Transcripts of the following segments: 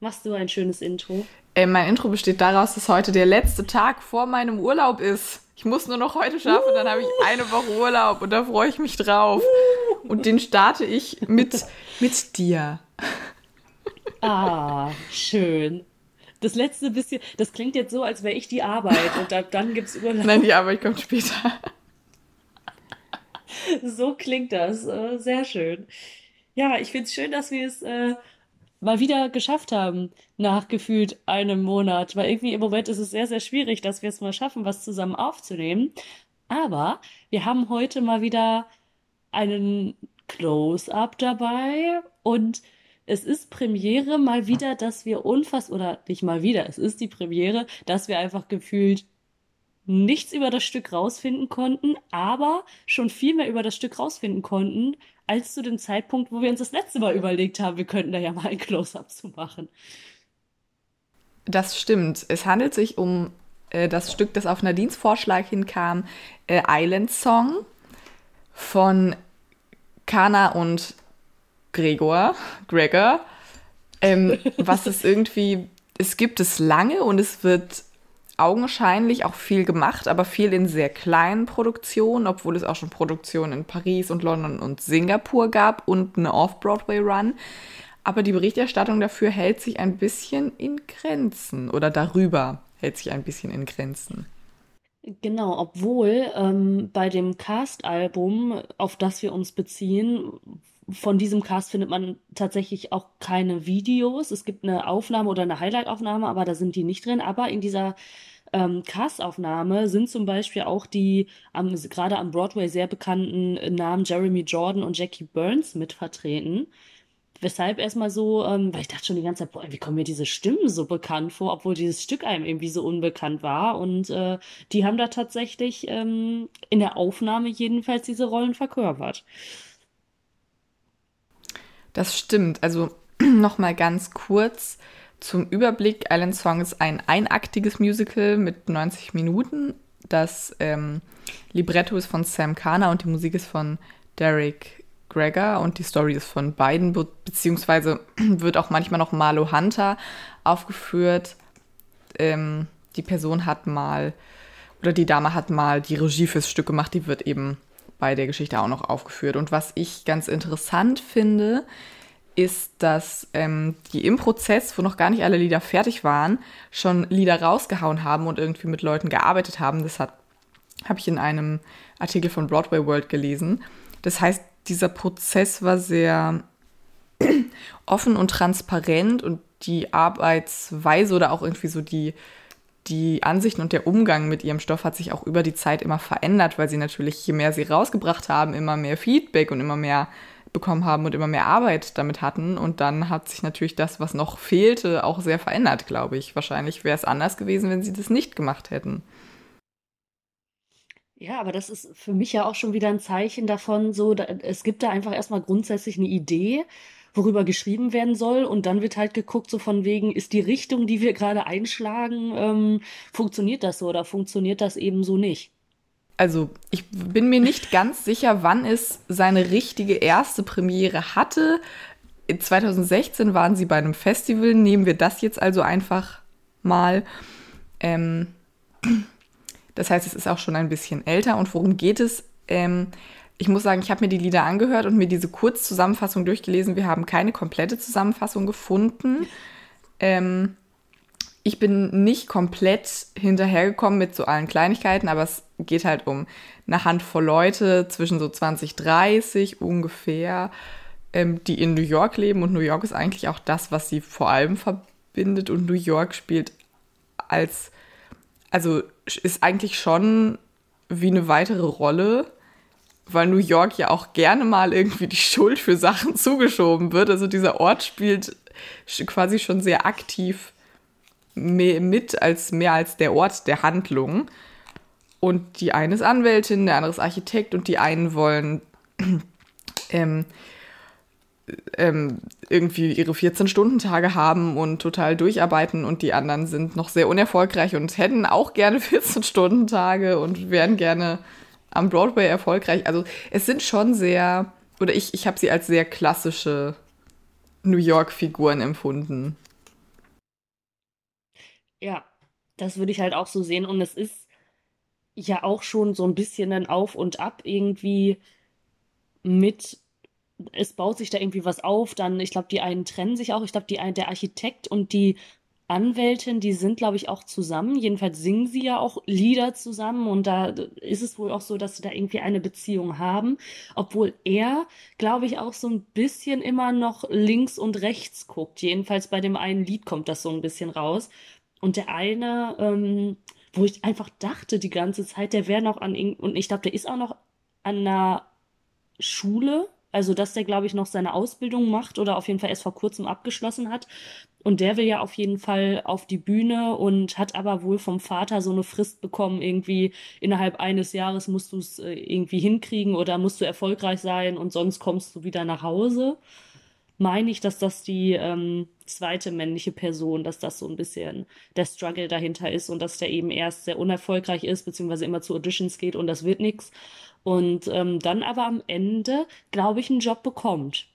Machst du ein schönes Intro? Äh, mein Intro besteht daraus, dass heute der letzte Tag vor meinem Urlaub ist. Ich muss nur noch heute schaffen, uh. dann habe ich eine Woche Urlaub und da freue ich mich drauf. Uh. Und den starte ich mit, mit dir. Ah, schön. Das letzte bisschen, das klingt jetzt so, als wäre ich die Arbeit und da, dann gibt es Urlaub. Nein, die Arbeit kommt später. so klingt das. Äh, sehr schön. Ja, ich finde es schön, dass wir es äh, mal wieder geschafft haben, nach gefühlt einem Monat. Weil irgendwie im Moment ist es sehr, sehr schwierig, dass wir es mal schaffen, was zusammen aufzunehmen. Aber wir haben heute mal wieder einen Close-up dabei und es ist Premiere mal wieder, dass wir unfassbar, oder nicht mal wieder, es ist die Premiere, dass wir einfach gefühlt nichts über das Stück rausfinden konnten, aber schon viel mehr über das Stück rausfinden konnten, als zu dem Zeitpunkt, wo wir uns das letzte Mal überlegt haben, wir könnten da ja mal ein Close-up zu machen. Das stimmt. Es handelt sich um äh, das Stück, das auf Nadines Vorschlag hinkam, äh, Island Song von Kana und Gregor, Gregor. Ähm, was es irgendwie, es gibt es lange und es wird augenscheinlich auch viel gemacht, aber viel in sehr kleinen Produktionen, obwohl es auch schon Produktionen in Paris und London und Singapur gab und eine Off-Broadway-Run. Aber die Berichterstattung dafür hält sich ein bisschen in Grenzen oder darüber hält sich ein bisschen in Grenzen. Genau, obwohl ähm, bei dem Cast-Album, auf das wir uns beziehen, von diesem Cast findet man tatsächlich auch keine Videos. Es gibt eine Aufnahme oder eine Highlight-Aufnahme, aber da sind die nicht drin. Aber in dieser ähm, Castaufnahme sind zum Beispiel auch die am, gerade am Broadway sehr bekannten Namen Jeremy Jordan und Jackie Burns mit vertreten. Weshalb erstmal so, ähm, weil ich dachte schon die ganze Zeit, boah, wie kommen mir diese Stimmen so bekannt vor, obwohl dieses Stück einem irgendwie so unbekannt war. Und äh, die haben da tatsächlich ähm, in der Aufnahme jedenfalls diese Rollen verkörpert. Das stimmt. Also nochmal ganz kurz zum Überblick. Island Song ist ein einaktiges Musical mit 90 Minuten. Das ähm, Libretto ist von Sam Kana und die Musik ist von Derek Gregor und die Story ist von beiden, beziehungsweise wird auch manchmal noch Marlo Hunter aufgeführt. Ähm, die Person hat mal, oder die Dame hat mal die Regie fürs Stück gemacht, die wird eben bei der Geschichte auch noch aufgeführt. Und was ich ganz interessant finde, ist, dass ähm, die im Prozess, wo noch gar nicht alle Lieder fertig waren, schon Lieder rausgehauen haben und irgendwie mit Leuten gearbeitet haben. Das habe ich in einem Artikel von Broadway World gelesen. Das heißt, dieser Prozess war sehr offen und transparent und die Arbeitsweise oder auch irgendwie so die, die Ansichten und der Umgang mit ihrem Stoff hat sich auch über die Zeit immer verändert, weil sie natürlich, je mehr sie rausgebracht haben, immer mehr Feedback und immer mehr bekommen haben und immer mehr Arbeit damit hatten. Und dann hat sich natürlich das, was noch fehlte, auch sehr verändert, glaube ich. Wahrscheinlich wäre es anders gewesen, wenn sie das nicht gemacht hätten. Ja, aber das ist für mich ja auch schon wieder ein Zeichen davon, so, da, es gibt da einfach erstmal grundsätzlich eine Idee, worüber geschrieben werden soll, und dann wird halt geguckt, so von wegen, ist die Richtung, die wir gerade einschlagen, ähm, funktioniert das so oder funktioniert das eben so nicht? also ich bin mir nicht ganz sicher, wann es seine richtige erste Premiere hatte. 2016 waren sie bei einem Festival. Nehmen wir das jetzt also einfach mal. Ähm, das heißt, es ist auch schon ein bisschen älter. Und worum geht es? Ähm, ich muss sagen, ich habe mir die Lieder angehört und mir diese Kurzzusammenfassung durchgelesen. Wir haben keine komplette Zusammenfassung gefunden. Ähm, ich bin nicht komplett hinterhergekommen mit so allen Kleinigkeiten, aber es geht halt um eine Handvoll Leute zwischen so 20, 30 ungefähr, ähm, die in New York leben. Und New York ist eigentlich auch das, was sie vor allem verbindet. Und New York spielt als, also ist eigentlich schon wie eine weitere Rolle, weil New York ja auch gerne mal irgendwie die Schuld für Sachen zugeschoben wird. Also dieser Ort spielt quasi schon sehr aktiv mit als mehr als der Ort der Handlung. Und die eine ist Anwältin, der andere ist Architekt und die einen wollen ähm, ähm, irgendwie ihre 14-Stunden-Tage haben und total durcharbeiten und die anderen sind noch sehr unerfolgreich und hätten auch gerne 14-Stunden-Tage und wären gerne am Broadway erfolgreich. Also es sind schon sehr, oder ich, ich habe sie als sehr klassische New York-Figuren empfunden. Ja, das würde ich halt auch so sehen. Und es ist ja auch schon so ein bisschen ein Auf und Ab irgendwie mit, es baut sich da irgendwie was auf. Dann, ich glaube, die einen trennen sich auch. Ich glaube, der Architekt und die Anwältin, die sind, glaube ich, auch zusammen. Jedenfalls singen sie ja auch Lieder zusammen und da ist es wohl auch so, dass sie da irgendwie eine Beziehung haben. Obwohl er, glaube ich, auch so ein bisschen immer noch links und rechts guckt. Jedenfalls bei dem einen Lied kommt das so ein bisschen raus. Und der eine, ähm, wo ich einfach dachte die ganze Zeit, der wäre noch an, und ich glaube, der ist auch noch an einer Schule, also dass der, glaube ich, noch seine Ausbildung macht oder auf jeden Fall erst vor kurzem abgeschlossen hat. Und der will ja auf jeden Fall auf die Bühne und hat aber wohl vom Vater so eine Frist bekommen, irgendwie innerhalb eines Jahres musst du es äh, irgendwie hinkriegen oder musst du erfolgreich sein und sonst kommst du wieder nach Hause meine ich, dass das die ähm, zweite männliche Person, dass das so ein bisschen der Struggle dahinter ist und dass der eben erst sehr unerfolgreich ist, beziehungsweise immer zu Auditions geht und das wird nix. Und ähm, dann aber am Ende, glaube ich, einen Job bekommt.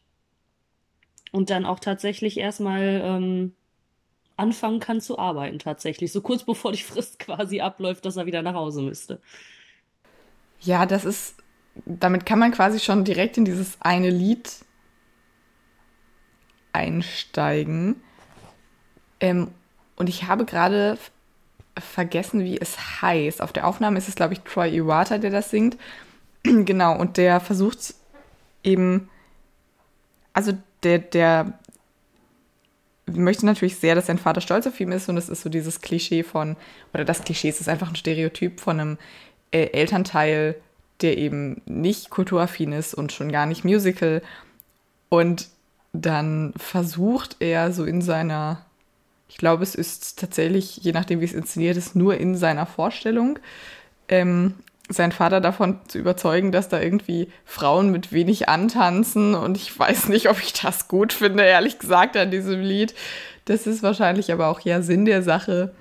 Und dann auch tatsächlich erstmal ähm, anfangen kann zu arbeiten, tatsächlich. So kurz bevor die Frist quasi abläuft, dass er wieder nach Hause müsste. Ja, das ist, damit kann man quasi schon direkt in dieses eine Lied einsteigen. Ähm, und ich habe gerade vergessen, wie es heißt. Auf der Aufnahme ist es, glaube ich, Troy Iwata, der das singt. genau, und der versucht eben, also der, der möchte natürlich sehr, dass sein Vater stolz auf ihn ist und es ist so dieses Klischee von, oder das Klischee es ist einfach ein Stereotyp von einem äh, Elternteil, der eben nicht kulturaffin ist und schon gar nicht Musical. Und dann versucht er so in seiner, ich glaube, es ist tatsächlich, je nachdem, wie es inszeniert ist, nur in seiner Vorstellung, ähm, seinen Vater davon zu überzeugen, dass da irgendwie Frauen mit wenig antanzen. Und ich weiß nicht, ob ich das gut finde, ehrlich gesagt, an diesem Lied. Das ist wahrscheinlich aber auch ja Sinn der Sache.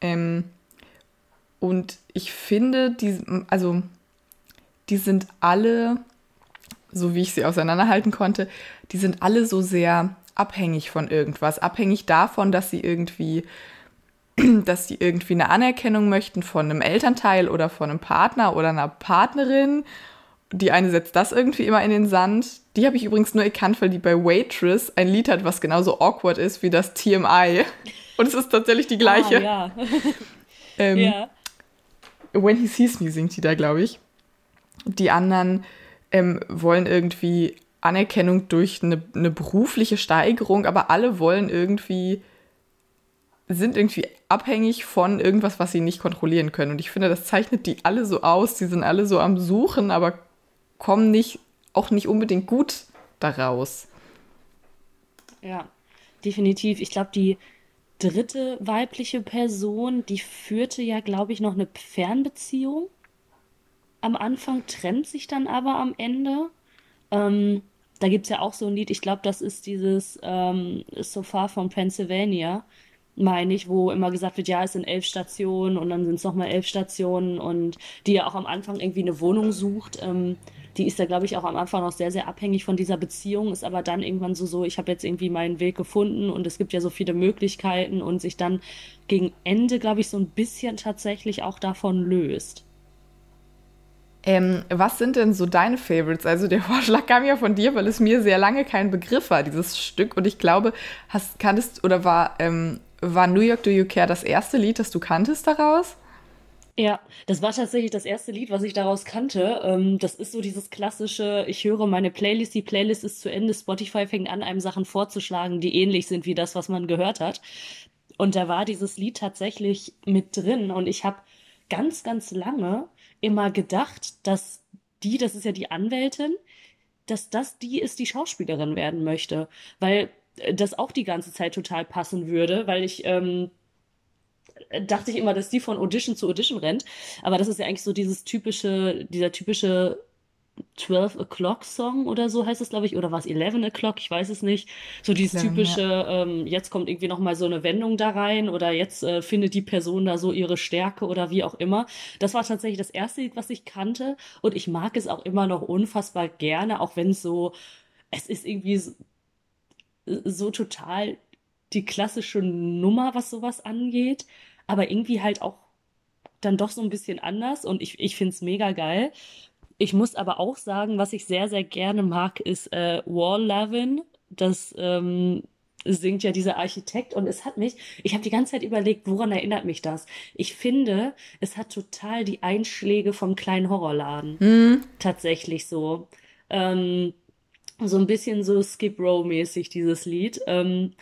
Ähm, und ich finde, die, also, die sind alle so wie ich sie auseinanderhalten konnte, die sind alle so sehr abhängig von irgendwas, abhängig davon, dass sie irgendwie dass sie irgendwie eine Anerkennung möchten von einem Elternteil oder von einem Partner oder einer Partnerin. Die eine setzt das irgendwie immer in den Sand. Die habe ich übrigens nur erkannt, weil die bei Waitress ein Lied hat, was genauso awkward ist wie das TMI. Und es ist tatsächlich die gleiche. Ah, ja. ähm, ja. When He Sees Me singt die da, glaube ich. Die anderen ähm, wollen irgendwie Anerkennung durch eine, eine berufliche Steigerung, aber alle wollen irgendwie, sind irgendwie abhängig von irgendwas, was sie nicht kontrollieren können. Und ich finde, das zeichnet die alle so aus. Die sind alle so am Suchen, aber kommen nicht, auch nicht unbedingt gut daraus. Ja, definitiv. Ich glaube, die dritte weibliche Person, die führte ja, glaube ich, noch eine Fernbeziehung am Anfang, trennt sich dann aber am Ende. Ähm, da gibt es ja auch so ein Lied, ich glaube, das ist dieses ähm, So Far from Pennsylvania, meine ich, wo immer gesagt wird, ja, es sind elf Stationen und dann sind es nochmal elf Stationen und die ja auch am Anfang irgendwie eine Wohnung sucht. Ähm, die ist ja, glaube ich, auch am Anfang noch sehr, sehr abhängig von dieser Beziehung, ist aber dann irgendwann so, so, ich habe jetzt irgendwie meinen Weg gefunden und es gibt ja so viele Möglichkeiten und sich dann gegen Ende, glaube ich, so ein bisschen tatsächlich auch davon löst. Ähm, was sind denn so deine Favorites? Also der Vorschlag kam ja von dir, weil es mir sehr lange kein Begriff war, dieses Stück. Und ich glaube, hast, kanntest oder war, ähm, war New York Do You Care das erste Lied, das du kanntest daraus? Ja, das war tatsächlich das erste Lied, was ich daraus kannte. Ähm, das ist so dieses klassische, ich höre meine Playlist, die Playlist ist zu Ende, Spotify fängt an, einem Sachen vorzuschlagen, die ähnlich sind wie das, was man gehört hat. Und da war dieses Lied tatsächlich mit drin und ich habe ganz, ganz lange immer gedacht, dass die, das ist ja die Anwältin, dass das die ist, die Schauspielerin werden möchte, weil das auch die ganze Zeit total passen würde, weil ich ähm, dachte ich immer, dass die von Audition zu Audition rennt, aber das ist ja eigentlich so dieses typische, dieser typische 12 O'Clock Song oder so heißt es, glaube ich, oder war es 11 O'Clock, ich weiß es nicht. So dieses typische, ja. ähm, jetzt kommt irgendwie nochmal so eine Wendung da rein oder jetzt äh, findet die Person da so ihre Stärke oder wie auch immer. Das war tatsächlich das erste Lied, was ich kannte und ich mag es auch immer noch unfassbar gerne, auch wenn es so, es ist irgendwie so, total die klassische Nummer, was sowas angeht, aber irgendwie halt auch dann doch so ein bisschen anders und ich, ich finde es mega geil. Ich muss aber auch sagen, was ich sehr, sehr gerne mag, ist äh, Wall Lavin. Das ähm, singt ja dieser Architekt und es hat mich, ich habe die ganze Zeit überlegt, woran erinnert mich das? Ich finde, es hat total die Einschläge vom kleinen Horrorladen. Hm. Tatsächlich so. Ähm, so ein bisschen so Skip Row-mäßig, dieses Lied. Ähm,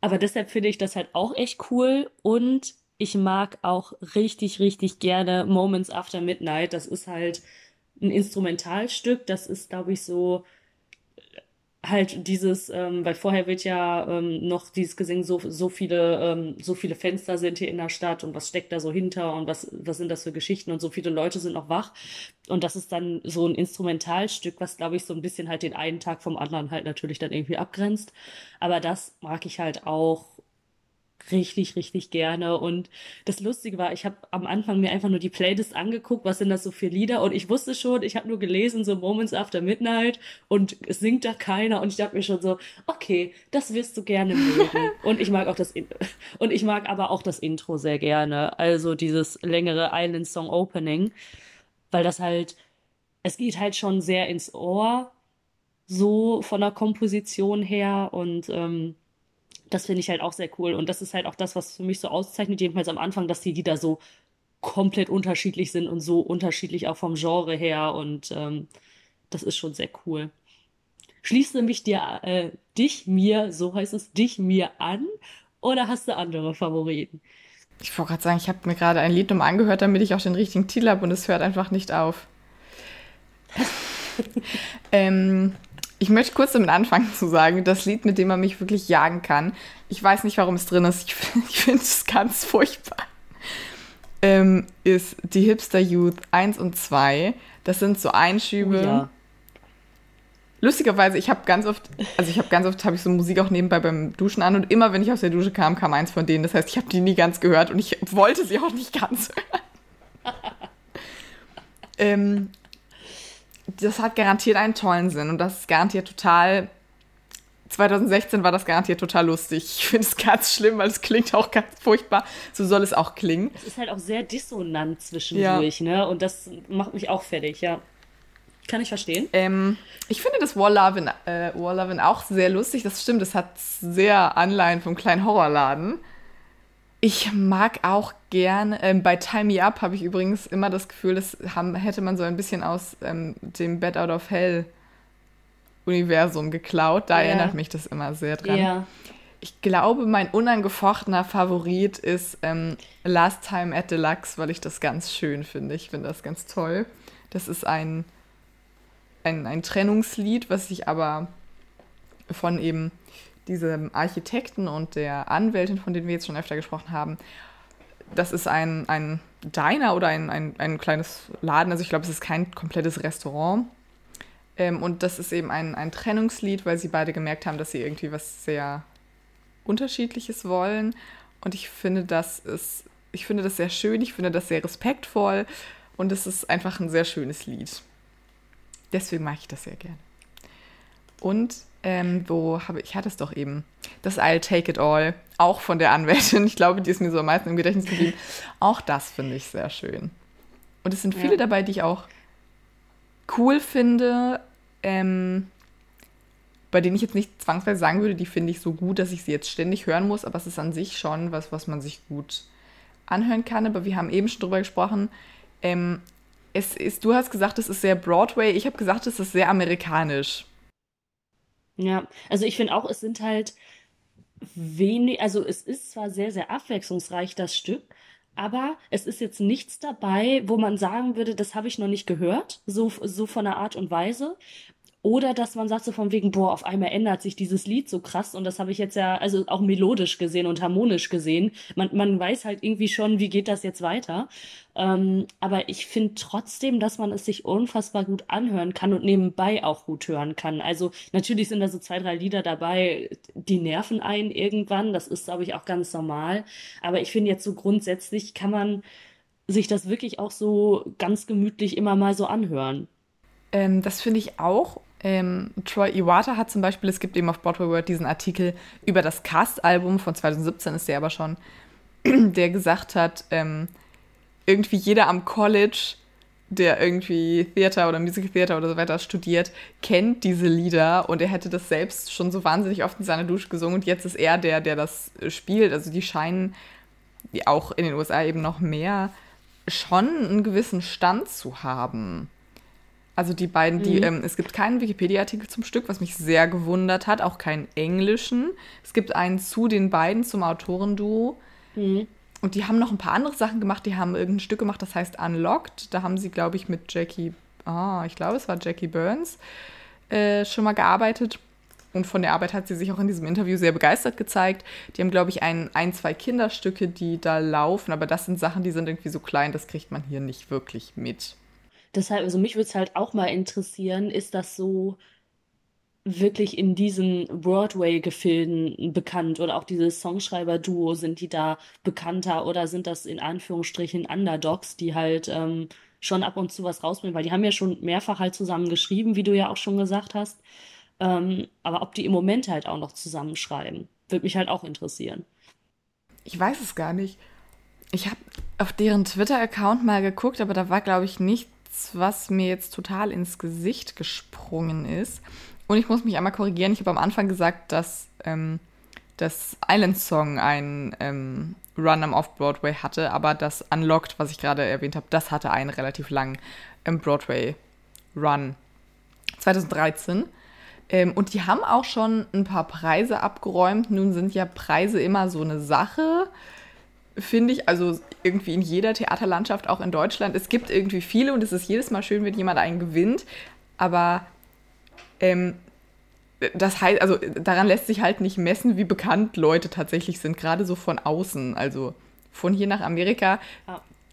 aber deshalb finde ich das halt auch echt cool und ich mag auch richtig, richtig gerne Moments After Midnight. Das ist halt ein Instrumentalstück. Das ist, glaube ich, so halt dieses, ähm, weil vorher wird ja ähm, noch dieses gesehen, so, so viele, ähm, so viele Fenster sind hier in der Stadt und was steckt da so hinter und was, was sind das für Geschichten und so viele Leute sind noch wach. Und das ist dann so ein Instrumentalstück, was, glaube ich, so ein bisschen halt den einen Tag vom anderen halt natürlich dann irgendwie abgrenzt. Aber das mag ich halt auch richtig, richtig gerne. Und das Lustige war, ich habe am Anfang mir einfach nur die Playlist angeguckt, was sind das so für Lieder und ich wusste schon, ich habe nur gelesen, so Moments After Midnight und es singt da keiner und ich dachte mir schon so, okay, das wirst du gerne mögen. und ich mag auch das, und ich mag aber auch das Intro sehr gerne. Also dieses längere Island Song Opening, weil das halt, es geht halt schon sehr ins Ohr, so von der Komposition her und ähm, das finde ich halt auch sehr cool. Und das ist halt auch das, was für mich so auszeichnet, jedenfalls am Anfang, dass die Lieder so komplett unterschiedlich sind und so unterschiedlich auch vom Genre her. Und ähm, das ist schon sehr cool. Schließe mich dir, äh, dich mir, so heißt es, dich mir an oder hast du andere Favoriten? Ich wollte gerade sagen, ich habe mir gerade ein Lied nochmal angehört, damit ich auch den richtigen Titel habe und es hört einfach nicht auf. ähm, ich möchte kurz damit anfangen zu sagen, das Lied, mit dem man mich wirklich jagen kann. Ich weiß nicht, warum es drin ist. Ich, finde es ganz furchtbar. Ähm, ist die Hipster Youth 1 und 2. Das sind so Einschübe. Oh ja. Lustigerweise, ich habe ganz oft, also ich habe ganz oft, habe ich so Musik auch nebenbei beim Duschen an und immer, wenn ich aus der Dusche kam, kam eins von denen. Das heißt, ich habe die nie ganz gehört und ich wollte sie auch nicht ganz hören. ähm, das hat garantiert einen tollen Sinn und das ist garantiert total. 2016 war das garantiert total lustig. Ich finde es ganz schlimm, weil es klingt auch ganz furchtbar. So soll es auch klingen. Es ist halt auch sehr dissonant zwischendurch, ja. ne? Und das macht mich auch fertig, ja. Kann ich verstehen. Ähm, ich finde das War Lovin', äh, War Lovin' auch sehr lustig. Das stimmt, es hat sehr Anleihen vom kleinen Horrorladen. Ich mag auch gern, ähm, bei Time Me Up habe ich übrigens immer das Gefühl, das haben, hätte man so ein bisschen aus ähm, dem Bed Out of Hell Universum geklaut. Da ja. erinnert mich das immer sehr dran. Ja. Ich glaube, mein unangefochtener Favorit ist ähm, Last Time at Deluxe, weil ich das ganz schön finde. Ich finde das ganz toll. Das ist ein, ein, ein Trennungslied, was sich aber von eben diesem Architekten und der Anwältin, von denen wir jetzt schon öfter gesprochen haben, das ist ein, ein Diner oder ein, ein, ein kleines Laden. Also ich glaube, es ist kein komplettes Restaurant. Ähm, und das ist eben ein, ein Trennungslied, weil sie beide gemerkt haben, dass sie irgendwie was sehr Unterschiedliches wollen. Und ich finde, das ist, ich finde das sehr schön, ich finde das sehr respektvoll und es ist einfach ein sehr schönes Lied. Deswegen mag ich das sehr gerne. Und ähm, wo habe ich, hatte es doch eben, das I'll Take It All, auch von der Anwältin. Ich glaube, die ist mir so am meisten im Gedächtnis geblieben. Auch das finde ich sehr schön. Und es sind viele ja. dabei, die ich auch cool finde, ähm, bei denen ich jetzt nicht zwangsweise sagen würde, die finde ich so gut, dass ich sie jetzt ständig hören muss, aber es ist an sich schon was, was man sich gut anhören kann. Aber wir haben eben schon drüber gesprochen. Ähm, es ist, du hast gesagt, es ist sehr Broadway. Ich habe gesagt, es ist sehr amerikanisch. Ja, also ich finde auch, es sind halt wenig, also es ist zwar sehr, sehr abwechslungsreich, das Stück, aber es ist jetzt nichts dabei, wo man sagen würde, das habe ich noch nicht gehört, so, so von der Art und Weise. Oder dass man sagt so von wegen, boah, auf einmal ändert sich dieses Lied so krass und das habe ich jetzt ja, also auch melodisch gesehen und harmonisch gesehen. Man, man weiß halt irgendwie schon, wie geht das jetzt weiter. Ähm, aber ich finde trotzdem, dass man es sich unfassbar gut anhören kann und nebenbei auch gut hören kann. Also natürlich sind da so zwei, drei Lieder dabei, die nerven einen irgendwann. Das ist, glaube ich, auch ganz normal. Aber ich finde jetzt so grundsätzlich kann man sich das wirklich auch so ganz gemütlich immer mal so anhören. Ähm, das finde ich auch. Ähm, Troy Iwata hat zum Beispiel, es gibt eben auf Broadway World diesen Artikel über das Cast-Album von 2017 ist der aber schon, der gesagt hat, ähm, irgendwie jeder am College, der irgendwie Theater oder Musical Theater oder so weiter studiert, kennt diese Lieder und er hätte das selbst schon so wahnsinnig oft in seiner Dusche gesungen und jetzt ist er der, der das spielt. Also die scheinen auch in den USA eben noch mehr schon einen gewissen Stand zu haben. Also die beiden, die, mhm. ähm, es gibt keinen Wikipedia-Artikel zum Stück, was mich sehr gewundert hat, auch keinen englischen. Es gibt einen zu den beiden zum Autorenduo. Mhm. Und die haben noch ein paar andere Sachen gemacht. Die haben irgendein Stück gemacht, das heißt Unlocked. Da haben sie, glaube ich, mit Jackie, ah, ich glaube, es war Jackie Burns, äh, schon mal gearbeitet. Und von der Arbeit hat sie sich auch in diesem Interview sehr begeistert gezeigt. Die haben, glaube ich, ein, ein, zwei Kinderstücke, die da laufen. Aber das sind Sachen, die sind irgendwie so klein, das kriegt man hier nicht wirklich mit. Deshalb, also mich würde es halt auch mal interessieren, ist das so wirklich in diesen Broadway-Gefilden bekannt oder auch diese Songschreiber-Duo, sind die da bekannter oder sind das in Anführungsstrichen Underdogs, die halt ähm, schon ab und zu was rausbringen, weil die haben ja schon mehrfach halt zusammen geschrieben, wie du ja auch schon gesagt hast. Ähm, aber ob die im Moment halt auch noch zusammenschreiben, würde mich halt auch interessieren. Ich weiß es gar nicht. Ich habe auf deren Twitter-Account mal geguckt, aber da war, glaube ich, nichts, was mir jetzt total ins Gesicht gesprungen ist. Und ich muss mich einmal korrigieren. Ich habe am Anfang gesagt, dass ähm, das Island Song einen ähm, Run am Off-Broadway hatte, aber das Unlocked, was ich gerade erwähnt habe, das hatte einen relativ langen ähm, Broadway-Run. 2013. Ähm, und die haben auch schon ein paar Preise abgeräumt. Nun sind ja Preise immer so eine Sache, finde ich. Also irgendwie in jeder Theaterlandschaft, auch in Deutschland. Es gibt irgendwie viele und es ist jedes Mal schön, wenn jemand einen gewinnt. Aber ähm, das heißt, also daran lässt sich halt nicht messen, wie bekannt Leute tatsächlich sind, gerade so von außen. Also von hier nach Amerika,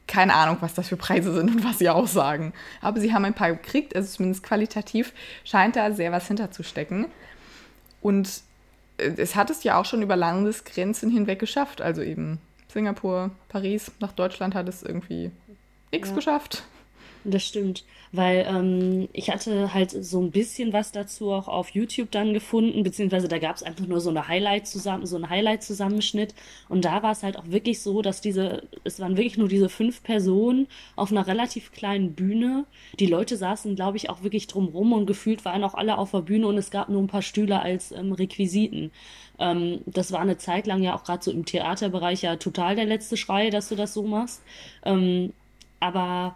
keine Ahnung, was das für Preise sind und was sie aussagen. Aber sie haben ein paar gekriegt, also zumindest qualitativ scheint da sehr was hinterzustecken. Und äh, es hat es ja auch schon über Landesgrenzen hinweg geschafft. Also eben Singapur, Paris, nach Deutschland hat es irgendwie X ja. geschafft. Das stimmt, weil ähm, ich hatte halt so ein bisschen was dazu auch auf YouTube dann gefunden, beziehungsweise da gab es einfach nur so eine Highlight zusammen, so ein Highlight-Zusammenschnitt und da war es halt auch wirklich so, dass diese, es waren wirklich nur diese fünf Personen auf einer relativ kleinen Bühne. Die Leute saßen, glaube ich, auch wirklich drumrum und gefühlt waren auch alle auf der Bühne und es gab nur ein paar Stühle als ähm, Requisiten. Ähm, das war eine Zeit lang ja auch gerade so im Theaterbereich ja total der letzte Schrei, dass du das so machst. Ähm, aber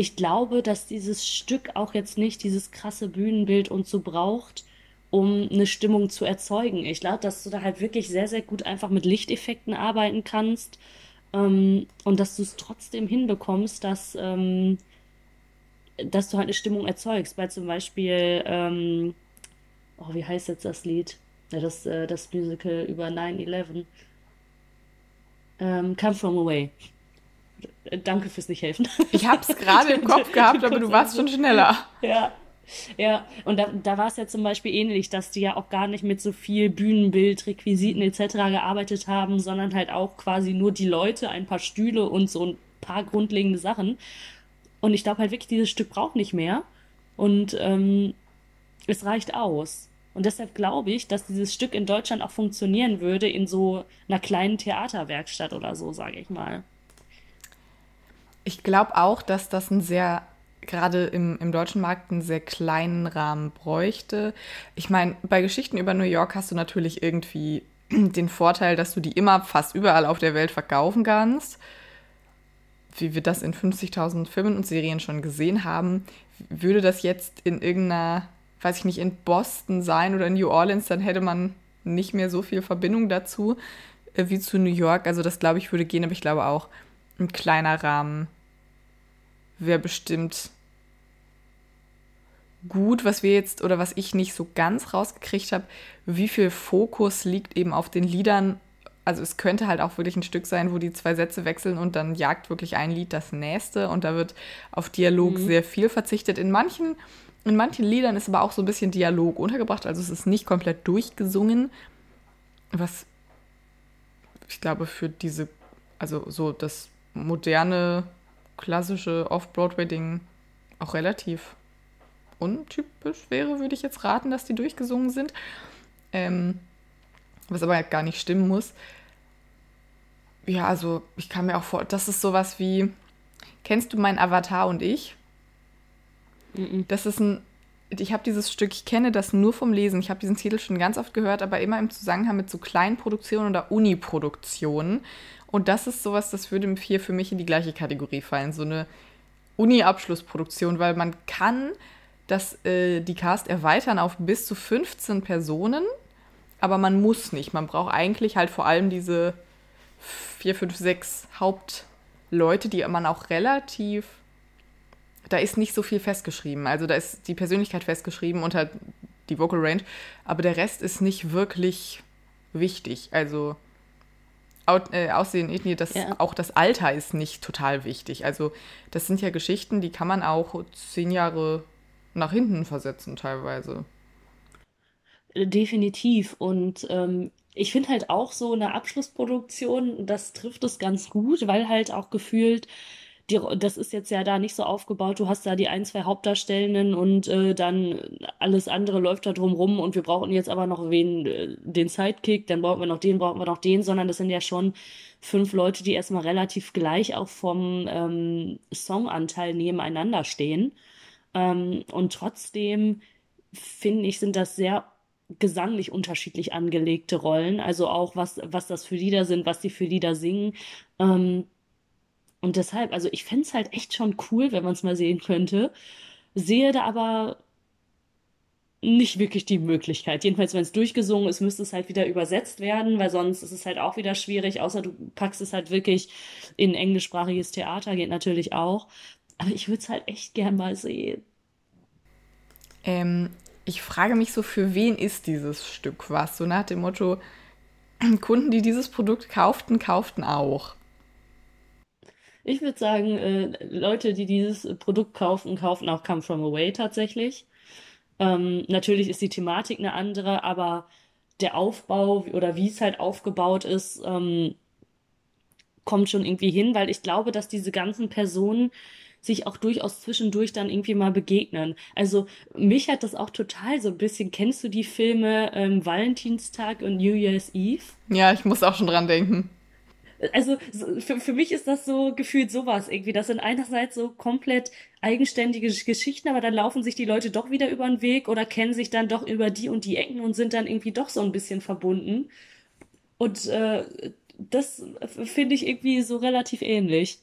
ich glaube, dass dieses Stück auch jetzt nicht dieses krasse Bühnenbild und so braucht, um eine Stimmung zu erzeugen. Ich glaube, dass du da halt wirklich sehr, sehr gut einfach mit Lichteffekten arbeiten kannst ähm, und dass du es trotzdem hinbekommst, dass, ähm, dass du halt eine Stimmung erzeugst. Bei zum Beispiel, ähm, oh, wie heißt jetzt das Lied? Das, äh, das Musical über 9-11. Ähm, Come From Away. Danke fürs nicht helfen. Ich habe es gerade im Kopf gehabt, aber du warst schon schneller. Ja. Ja, und da, da war es ja zum Beispiel ähnlich, dass die ja auch gar nicht mit so viel Bühnenbild, Requisiten etc. gearbeitet haben, sondern halt auch quasi nur die Leute, ein paar Stühle und so ein paar grundlegende Sachen. Und ich glaube halt wirklich, dieses Stück braucht nicht mehr. Und ähm, es reicht aus. Und deshalb glaube ich, dass dieses Stück in Deutschland auch funktionieren würde in so einer kleinen Theaterwerkstatt oder so, sage ich mal. Ich glaube auch, dass das ein sehr, gerade im, im deutschen Markt, einen sehr kleinen Rahmen bräuchte. Ich meine, bei Geschichten über New York hast du natürlich irgendwie den Vorteil, dass du die immer fast überall auf der Welt verkaufen kannst. Wie wir das in 50.000 Filmen und Serien schon gesehen haben, würde das jetzt in irgendeiner, weiß ich nicht, in Boston sein oder in New Orleans, dann hätte man nicht mehr so viel Verbindung dazu äh, wie zu New York. Also das glaube ich würde gehen, aber ich glaube auch, ein kleiner Rahmen wäre bestimmt gut, was wir jetzt oder was ich nicht so ganz rausgekriegt habe, wie viel Fokus liegt eben auf den Liedern. Also es könnte halt auch wirklich ein Stück sein, wo die zwei Sätze wechseln und dann jagt wirklich ein Lied das nächste und da wird auf Dialog mhm. sehr viel verzichtet. In manchen, in manchen Liedern ist aber auch so ein bisschen Dialog untergebracht, also es ist nicht komplett durchgesungen, was ich glaube für diese, also so das moderne, klassische Off-Broadway-Ding auch relativ untypisch wäre, würde ich jetzt raten, dass die durchgesungen sind. Ähm, was aber gar nicht stimmen muss. Ja, also ich kann mir auch vor, das ist sowas wie, kennst du mein Avatar und ich? Das ist ein, ich habe dieses Stück, ich kenne das nur vom Lesen. Ich habe diesen Titel schon ganz oft gehört, aber immer im Zusammenhang mit so kleinen Produktionen oder Uni-Produktionen. Und das ist sowas, das würde hier für mich in die gleiche Kategorie fallen. So eine Uni-Abschlussproduktion, weil man kann das, äh, die Cast erweitern auf bis zu 15 Personen, aber man muss nicht. Man braucht eigentlich halt vor allem diese vier, fünf, sechs Hauptleute, die man auch relativ da ist nicht so viel festgeschrieben. Also da ist die Persönlichkeit festgeschrieben und halt die Vocal Range, aber der Rest ist nicht wirklich wichtig. Also äh, Aussehen, Ethnie, das, ja. auch das Alter ist nicht total wichtig. Also das sind ja Geschichten, die kann man auch zehn Jahre nach hinten versetzen teilweise. Definitiv. Und ähm, ich finde halt auch so eine Abschlussproduktion, das trifft es ganz gut, weil halt auch gefühlt die, das ist jetzt ja da nicht so aufgebaut. Du hast da die ein, zwei Hauptdarstellenden und äh, dann alles andere läuft da drumrum und wir brauchen jetzt aber noch wen, äh, den Sidekick, dann brauchen wir noch den, brauchen wir noch den, sondern das sind ja schon fünf Leute, die erstmal relativ gleich auch vom ähm, Songanteil nebeneinander stehen. Ähm, und trotzdem finde ich, sind das sehr gesanglich unterschiedlich angelegte Rollen. Also auch was, was das für Lieder sind, was die für Lieder singen. Ähm, und deshalb, also ich fände es halt echt schon cool, wenn man es mal sehen könnte. Sehe da aber nicht wirklich die Möglichkeit. Jedenfalls, wenn es durchgesungen ist, müsste es halt wieder übersetzt werden, weil sonst ist es halt auch wieder schwierig, außer du packst es halt wirklich in englischsprachiges Theater, geht natürlich auch. Aber ich würde es halt echt gern mal sehen. Ähm, ich frage mich so, für wen ist dieses Stück was? So nach dem Motto, Kunden, die dieses Produkt kauften, kauften auch. Ich würde sagen, äh, Leute, die dieses Produkt kaufen, kaufen auch Come From Away tatsächlich. Ähm, natürlich ist die Thematik eine andere, aber der Aufbau oder wie es halt aufgebaut ist, ähm, kommt schon irgendwie hin, weil ich glaube, dass diese ganzen Personen sich auch durchaus zwischendurch dann irgendwie mal begegnen. Also mich hat das auch total so ein bisschen, kennst du die Filme ähm, Valentinstag und New Year's Eve? Ja, ich muss auch schon dran denken also für, für mich ist das so gefühlt sowas irgendwie. Das sind einerseits so komplett eigenständige Geschichten, aber dann laufen sich die Leute doch wieder über den Weg oder kennen sich dann doch über die und die Ecken und sind dann irgendwie doch so ein bisschen verbunden. Und äh, das finde ich irgendwie so relativ ähnlich.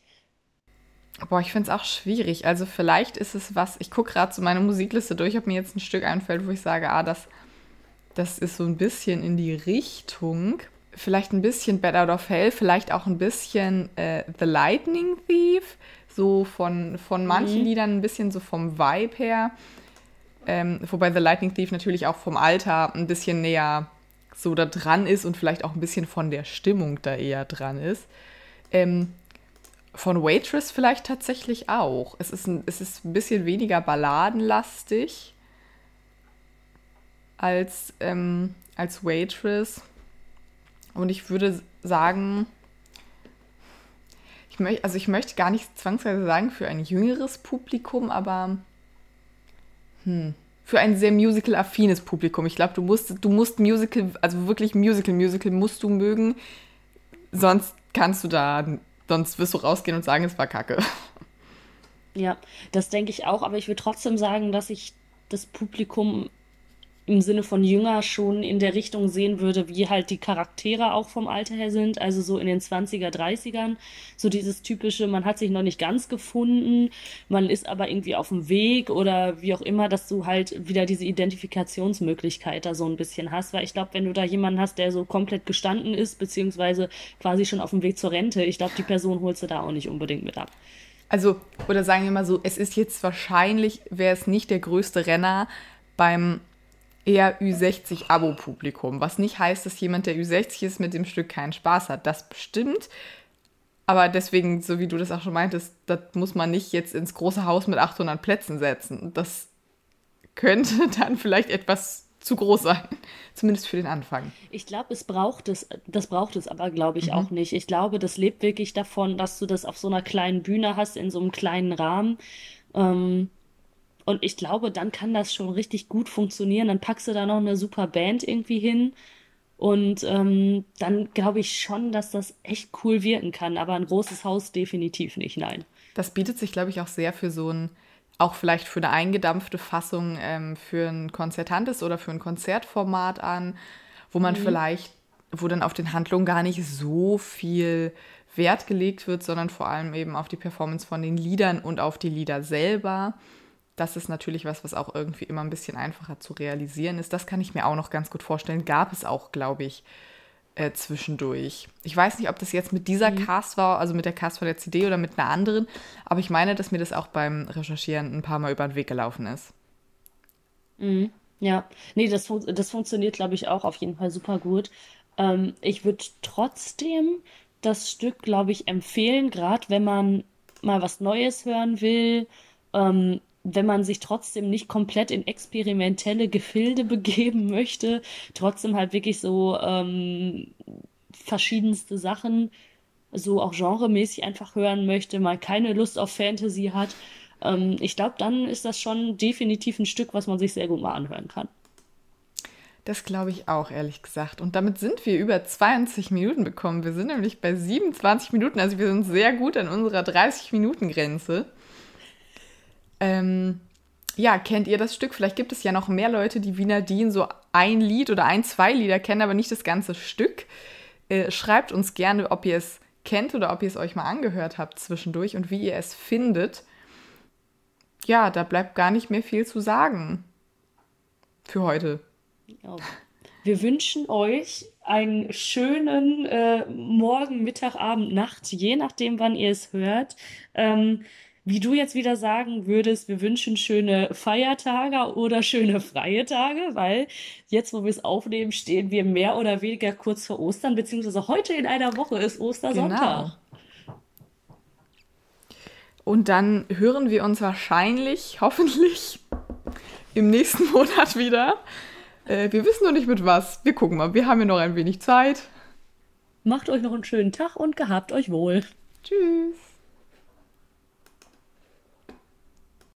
Boah, ich finde es auch schwierig. Also vielleicht ist es was, ich gucke gerade so meine Musikliste durch, ob mir jetzt ein Stück einfällt, wo ich sage, ah, das, das ist so ein bisschen in die Richtung vielleicht ein bisschen Bad Out of Hell, vielleicht auch ein bisschen äh, The Lightning Thief, so von, von manchen mhm. Liedern ein bisschen so vom Vibe her. Ähm, wobei The Lightning Thief natürlich auch vom Alter ein bisschen näher so da dran ist und vielleicht auch ein bisschen von der Stimmung da eher dran ist. Ähm, von Waitress vielleicht tatsächlich auch. Es ist ein, es ist ein bisschen weniger balladenlastig als, ähm, als Waitress. Und ich würde sagen, ich möchte, also ich möchte gar nicht zwangsweise sagen für ein jüngeres Publikum, aber hm, für ein sehr musical-affines Publikum. Ich glaube, du musst, du musst Musical, also wirklich Musical, Musical musst du mögen, sonst kannst du da, sonst wirst du rausgehen und sagen, es war Kacke. Ja, das denke ich auch, aber ich würde trotzdem sagen, dass ich das Publikum im Sinne von jünger schon in der Richtung sehen würde, wie halt die Charaktere auch vom Alter her sind, also so in den 20er, 30ern, so dieses typische, man hat sich noch nicht ganz gefunden, man ist aber irgendwie auf dem Weg oder wie auch immer, dass du halt wieder diese Identifikationsmöglichkeit da so ein bisschen hast, weil ich glaube, wenn du da jemanden hast, der so komplett gestanden ist, beziehungsweise quasi schon auf dem Weg zur Rente, ich glaube, die Person holst du da auch nicht unbedingt mit ab. Also, oder sagen wir mal so, es ist jetzt wahrscheinlich, wäre es nicht der größte Renner beim eher Ü60-Abo-Publikum. Was nicht heißt, dass jemand, der Ü60 ist, mit dem Stück keinen Spaß hat. Das bestimmt. Aber deswegen, so wie du das auch schon meintest, das muss man nicht jetzt ins große Haus mit 800 Plätzen setzen. Das könnte dann vielleicht etwas zu groß sein. Zumindest für den Anfang. Ich glaube, es braucht es, das braucht es aber, glaube ich, mhm. auch nicht. Ich glaube, das lebt wirklich davon, dass du das auf so einer kleinen Bühne hast, in so einem kleinen Rahmen. Ähm, Und ich glaube, dann kann das schon richtig gut funktionieren. Dann packst du da noch eine super Band irgendwie hin. Und ähm, dann glaube ich schon, dass das echt cool wirken kann. Aber ein großes Haus definitiv nicht, nein. Das bietet sich, glaube ich, auch sehr für so ein, auch vielleicht für eine eingedampfte Fassung ähm, für ein konzertantes oder für ein Konzertformat an, wo man mhm. vielleicht, wo dann auf den Handlungen gar nicht so viel Wert gelegt wird, sondern vor allem eben auf die Performance von den Liedern und auf die Lieder selber. Das ist natürlich was, was auch irgendwie immer ein bisschen einfacher zu realisieren ist. Das kann ich mir auch noch ganz gut vorstellen. Gab es auch, glaube ich, äh, zwischendurch. Ich weiß nicht, ob das jetzt mit dieser mhm. Cast war, also mit der Cast von der CD oder mit einer anderen, aber ich meine, dass mir das auch beim Recherchieren ein paar Mal über den Weg gelaufen ist. Mhm. Ja, nee, das, fun das funktioniert, glaube ich, auch auf jeden Fall super gut. Ähm, ich würde trotzdem das Stück, glaube ich, empfehlen, gerade wenn man mal was Neues hören will, ähm, wenn man sich trotzdem nicht komplett in experimentelle Gefilde begeben möchte, trotzdem halt wirklich so ähm, verschiedenste Sachen, so auch genremäßig einfach hören möchte, mal keine Lust auf Fantasy hat. Ähm, ich glaube, dann ist das schon definitiv ein Stück, was man sich sehr gut mal anhören kann. Das glaube ich auch, ehrlich gesagt. Und damit sind wir über 20 Minuten bekommen. Wir sind nämlich bei 27 Minuten, also wir sind sehr gut an unserer 30-Minuten-Grenze. Ähm, ja, kennt ihr das Stück? Vielleicht gibt es ja noch mehr Leute, die Wiener Dean so ein Lied oder ein, zwei Lieder kennen, aber nicht das ganze Stück. Äh, schreibt uns gerne, ob ihr es kennt oder ob ihr es euch mal angehört habt zwischendurch und wie ihr es findet. Ja, da bleibt gar nicht mehr viel zu sagen für heute. Wir wünschen euch einen schönen äh, Morgen, Mittag, Abend, Nacht, je nachdem, wann ihr es hört. Ähm, wie du jetzt wieder sagen würdest, wir wünschen schöne Feiertage oder schöne freie Tage, weil jetzt, wo wir es aufnehmen, stehen wir mehr oder weniger kurz vor Ostern, beziehungsweise heute in einer Woche ist Ostersonntag. Genau. Und dann hören wir uns wahrscheinlich, hoffentlich, im nächsten Monat wieder. Äh, wir wissen noch nicht mit was. Wir gucken mal. Wir haben ja noch ein wenig Zeit. Macht euch noch einen schönen Tag und gehabt euch wohl. Tschüss.